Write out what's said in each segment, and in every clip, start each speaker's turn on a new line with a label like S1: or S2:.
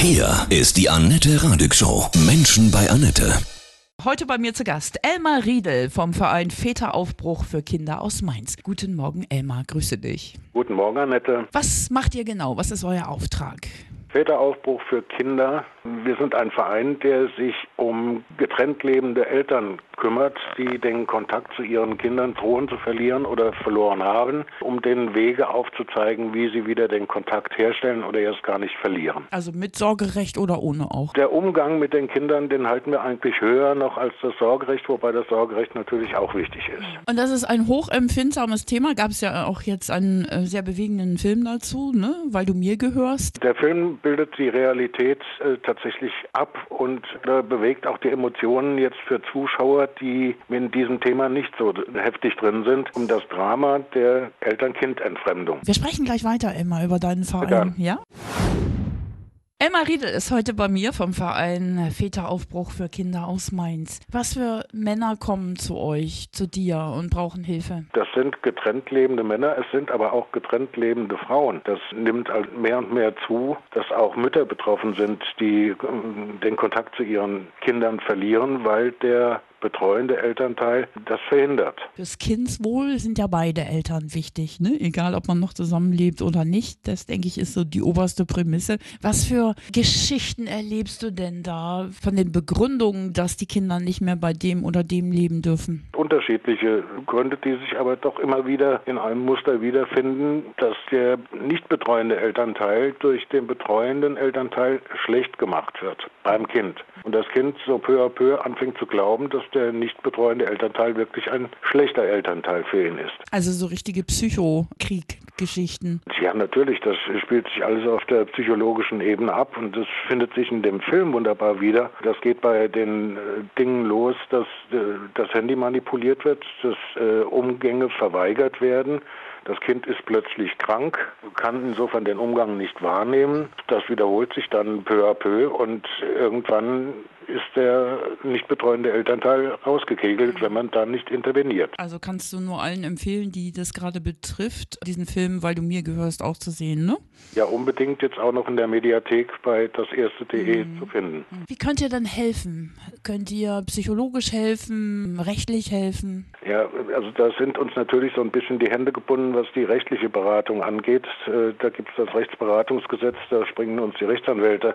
S1: Hier ist die Annette Radig Show. Menschen bei Annette.
S2: Heute bei mir zu Gast Elmar Riedel vom Verein Väteraufbruch für Kinder aus Mainz. Guten Morgen, Elmar, grüße dich.
S3: Guten Morgen, Annette.
S2: Was macht ihr genau? Was ist euer Auftrag?
S3: Väteraufbruch für Kinder. Wir sind ein Verein, der sich um getrennt lebende Eltern kümmert, die den Kontakt zu ihren Kindern drohen zu verlieren oder verloren haben, um den Wege aufzuzeigen, wie sie wieder den Kontakt herstellen oder erst gar nicht verlieren.
S2: Also mit Sorgerecht oder ohne auch?
S3: Der Umgang mit den Kindern, den halten wir eigentlich höher noch als das Sorgerecht, wobei das Sorgerecht natürlich auch wichtig ist.
S2: Und das ist ein hochempfindsames Thema. Gab es ja auch jetzt einen äh, sehr bewegenden Film dazu, ne? weil du mir gehörst.
S3: Der Film bildet die Realität äh, tatsächlich ab und äh, bewegt auch die Emotionen jetzt für Zuschauer, die in diesem Thema nicht so heftig drin sind, um das Drama der Eltern-Kind-Entfremdung.
S2: Wir sprechen gleich weiter immer über deinen Verein, ja? Emma Riedel ist heute bei mir vom Verein Väteraufbruch für Kinder aus Mainz. Was für Männer kommen zu euch, zu dir und brauchen Hilfe?
S3: Das sind getrennt lebende Männer, es sind aber auch getrennt lebende Frauen. Das nimmt mehr und mehr zu, dass auch Mütter betroffen sind, die ähm, den Kontakt zu ihren Kindern verlieren, weil der betreuende Elternteil das verhindert.
S2: Fürs Kindswohl sind ja beide Eltern wichtig, ne? egal ob man noch zusammenlebt oder nicht. Das, denke ich, ist so die oberste Prämisse. Was für Geschichten erlebst du denn da von den Begründungen, dass die Kinder nicht mehr bei dem oder dem leben dürfen?
S3: Unterschiedliche Gründe, die sich aber doch immer wieder in einem Muster wiederfinden, dass der nicht betreuende Elternteil durch den betreuenden Elternteil schlecht gemacht wird beim Kind. Und das Kind so peu à peu anfängt zu glauben, dass der nicht betreuende Elternteil wirklich ein schlechter Elternteil für ihn ist.
S2: Also so richtige Psychokrieg-Geschichten.
S3: Ja, natürlich. Das spielt sich alles auf der psychologischen Ebene ab und das findet sich in dem Film wunderbar wieder. Das geht bei den äh, Dingen los, dass äh, das Handy manipuliert wird, dass äh, Umgänge verweigert werden. Das Kind ist plötzlich krank, kann insofern den Umgang nicht wahrnehmen. Das wiederholt sich dann peu à peu und irgendwann ist der nicht betreuende Elternteil rausgekegelt, wenn man da nicht interveniert.
S2: Also kannst du nur allen empfehlen, die das gerade betrifft, diesen Film, weil du mir gehörst, auch zu sehen, ne?
S3: Ja, unbedingt jetzt auch noch in der Mediathek bei daserste.de mhm. zu finden.
S2: Wie könnt ihr dann helfen? Könnt ihr psychologisch helfen, rechtlich helfen?
S3: Ja, also da sind uns natürlich so ein bisschen die Hände gebunden, was die rechtliche Beratung angeht. Äh, da gibt es das Rechtsberatungsgesetz, da springen uns die Rechtsanwälte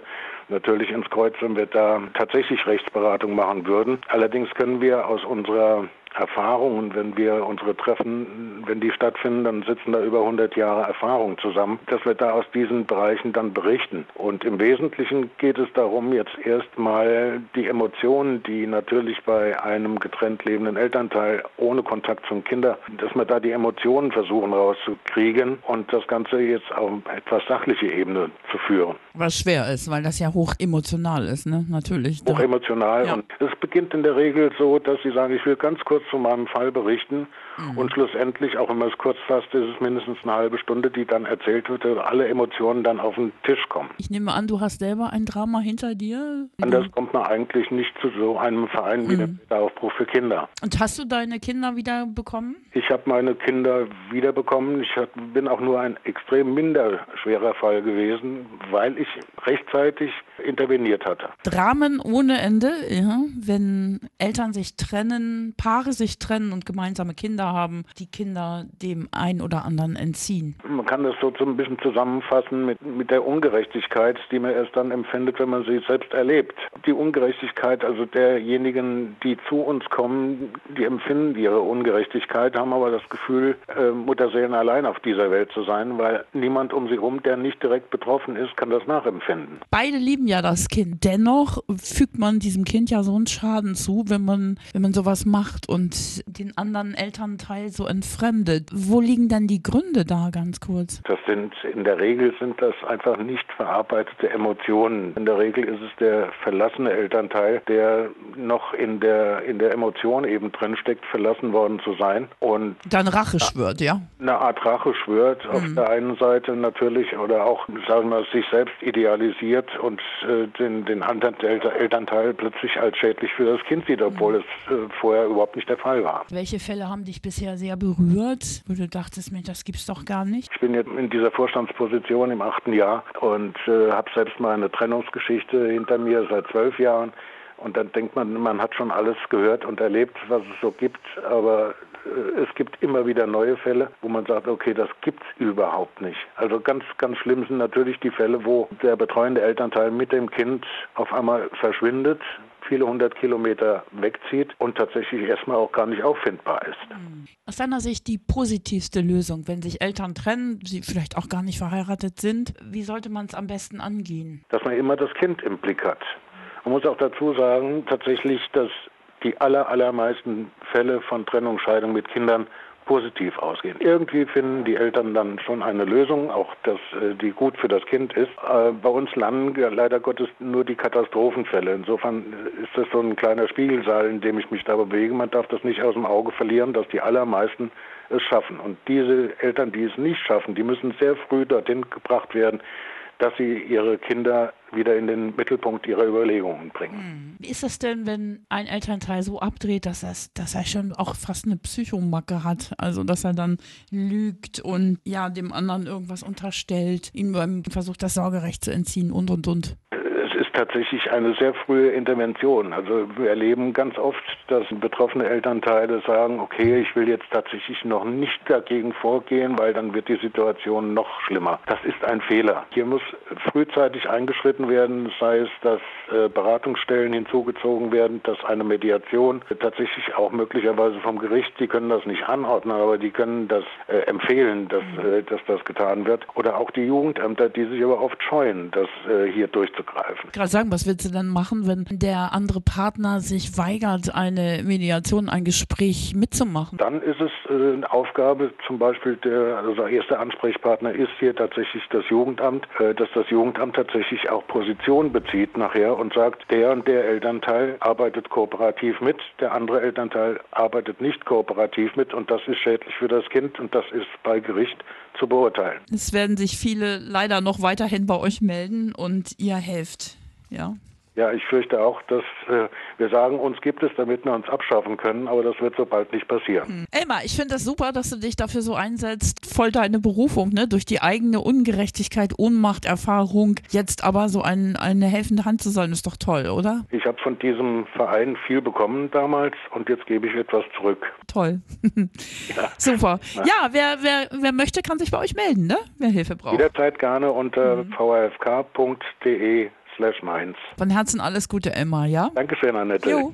S3: natürlich ins Kreuz, wenn wir da tatsächlich Rechtsberatung machen würden. Allerdings können wir aus unserer Erfahrungen, wenn wir unsere Treffen, wenn die stattfinden, dann sitzen da über 100 Jahre Erfahrung zusammen, dass wir da aus diesen Bereichen dann berichten. Und im Wesentlichen geht es darum, jetzt erstmal die Emotionen, die natürlich bei einem getrennt lebenden Elternteil ohne Kontakt zum Kinder, dass wir da die Emotionen versuchen rauszukriegen und das Ganze jetzt auf etwas sachliche Ebene zu führen.
S2: Was schwer ist, weil das ja hoch emotional ist, ne? Natürlich.
S3: Hoch emotional. Ja. Und es beginnt in der Regel so, dass sie sagen, ich will ganz kurz zu meinem Fall berichten mhm. und schlussendlich, auch wenn man es kurz fasst, ist es mindestens eine halbe Stunde, die dann erzählt wird, dass alle Emotionen dann auf den Tisch kommen.
S2: Ich nehme an, du hast selber ein Drama hinter dir?
S3: Anders kommt man eigentlich nicht zu so einem Verein wie mhm. der Aufbruch für Kinder.
S2: Und hast du deine Kinder wieder bekommen?
S3: Ich habe meine Kinder wiederbekommen. Ich bin auch nur ein extrem minder schwerer Fall gewesen, weil ich rechtzeitig interveniert hatte.
S2: Dramen ohne Ende, ja, wenn Eltern sich trennen, Paare sich trennen und gemeinsame Kinder haben, die Kinder dem einen oder anderen entziehen.
S3: Man kann das so ein bisschen zusammenfassen mit, mit der Ungerechtigkeit, die man erst dann empfindet, wenn man sie selbst erlebt. Die Ungerechtigkeit also derjenigen, die zu uns kommen, die empfinden ihre Ungerechtigkeit, haben aber das Gefühl, äh, Mutterseelen allein auf dieser Welt zu sein, weil niemand um sie herum, der nicht direkt betroffen ist, kann das nachempfinden.
S2: Beide lieben ja das Kind. Dennoch fügt man diesem Kind ja so einen Schaden zu, wenn man, wenn man sowas macht und den anderen Elternteil so entfremdet. Wo liegen dann die Gründe da ganz kurz?
S3: Das sind in der Regel sind das einfach nicht verarbeitete Emotionen. In der Regel ist es der verlassene Elternteil, der noch in der in der Emotion eben drinsteckt, verlassen worden zu sein und
S2: dann Rache schwört, ja?
S3: Eine Art Rache schwört. Mhm. Auf der einen Seite natürlich oder auch sagen wir sich selbst idealisiert und äh, den, den anderen Elternteil plötzlich als schädlich für das Kind sieht, obwohl mhm. es äh, vorher überhaupt nicht der Fall war.
S2: Welche Fälle haben dich bisher sehr berührt, wo du dachtest, Mensch, das gibt's doch gar nicht?
S3: Ich bin jetzt in dieser Vorstandsposition im achten Jahr und äh, habe selbst mal eine Trennungsgeschichte hinter mir seit zwölf Jahren. Und dann denkt man, man hat schon alles gehört und erlebt, was es so gibt, aber äh, es gibt immer wieder neue Fälle, wo man sagt, okay, das gibt's überhaupt nicht. Also ganz, ganz schlimm sind natürlich die Fälle, wo der betreuende Elternteil mit dem Kind auf einmal verschwindet, viele hundert Kilometer wegzieht und tatsächlich erstmal auch gar nicht auffindbar ist. Hm.
S2: Aus deiner Sicht die positivste Lösung, wenn sich Eltern trennen, sie vielleicht auch gar nicht verheiratet sind, wie sollte man es am besten angehen?
S3: Dass man immer das Kind im Blick hat. Man muss auch dazu sagen, tatsächlich, dass die aller, allermeisten Fälle von Trennung, Scheidung mit Kindern positiv ausgehen. Irgendwie finden die Eltern dann schon eine Lösung, auch dass äh, die gut für das Kind ist. Äh, bei uns landen leider Gottes nur die Katastrophenfälle. Insofern ist das so ein kleiner Spiegelsaal, in dem ich mich da bewege. Man darf das nicht aus dem Auge verlieren, dass die allermeisten es schaffen. Und diese Eltern, die es nicht schaffen, die müssen sehr früh dorthin gebracht werden, dass sie ihre Kinder wieder in den Mittelpunkt ihrer Überlegungen bringen.
S2: Hm. Wie ist das denn, wenn ein Elternteil so abdreht, dass, er, dass er schon auch fast eine Psychomacke hat? Also, dass er dann lügt und ja, dem anderen irgendwas unterstellt, ihm beim Versuch, das Sorgerecht zu entziehen und und und
S3: tatsächlich eine sehr frühe Intervention. Also wir erleben ganz oft, dass betroffene Elternteile sagen, okay, ich will jetzt tatsächlich noch nicht dagegen vorgehen, weil dann wird die Situation noch schlimmer. Das ist ein Fehler. Hier muss frühzeitig eingeschritten werden, sei es, dass äh, Beratungsstellen hinzugezogen werden, dass eine Mediation tatsächlich auch möglicherweise vom Gericht, die können das nicht anordnen, aber die können das äh, empfehlen, dass, äh, dass das getan wird. Oder auch die Jugendämter, die sich aber oft scheuen, das äh, hier durchzugreifen
S2: gerade sagen, was willst du denn machen, wenn der andere Partner sich weigert, eine Mediation, ein Gespräch mitzumachen?
S3: Dann ist es äh, eine Aufgabe, zum Beispiel der, also erste Ansprechpartner ist hier tatsächlich das Jugendamt, äh, dass das Jugendamt tatsächlich auch Position bezieht nachher und sagt, der und der Elternteil arbeitet kooperativ mit, der andere Elternteil arbeitet nicht kooperativ mit und das ist schädlich für das Kind und das ist bei Gericht zu beurteilen.
S2: Es werden sich viele leider noch weiterhin bei euch melden und ihr helft ja.
S3: Ja, ich fürchte auch, dass äh, wir sagen, uns gibt es, damit wir uns abschaffen können, aber das wird so bald nicht passieren. Hm.
S2: Elmar, ich finde das super, dass du dich dafür so einsetzt. Voll deine Berufung, ne? Durch die eigene Ungerechtigkeit, Ohnmacht, Erfahrung, jetzt aber so ein, eine helfende Hand zu sein, ist doch toll, oder?
S3: Ich habe von diesem Verein viel bekommen damals und jetzt gebe ich etwas zurück.
S2: Toll. ja. Super. Na? Ja, wer, wer, wer möchte, kann sich bei euch melden, ne? Wer Hilfe braucht.
S3: Jederzeit gerne unter mhm. vrfk.de slash Mainz.
S2: Von Herzen alles Gute, Emma, ja?
S3: Dankeschön, Annette. Jo.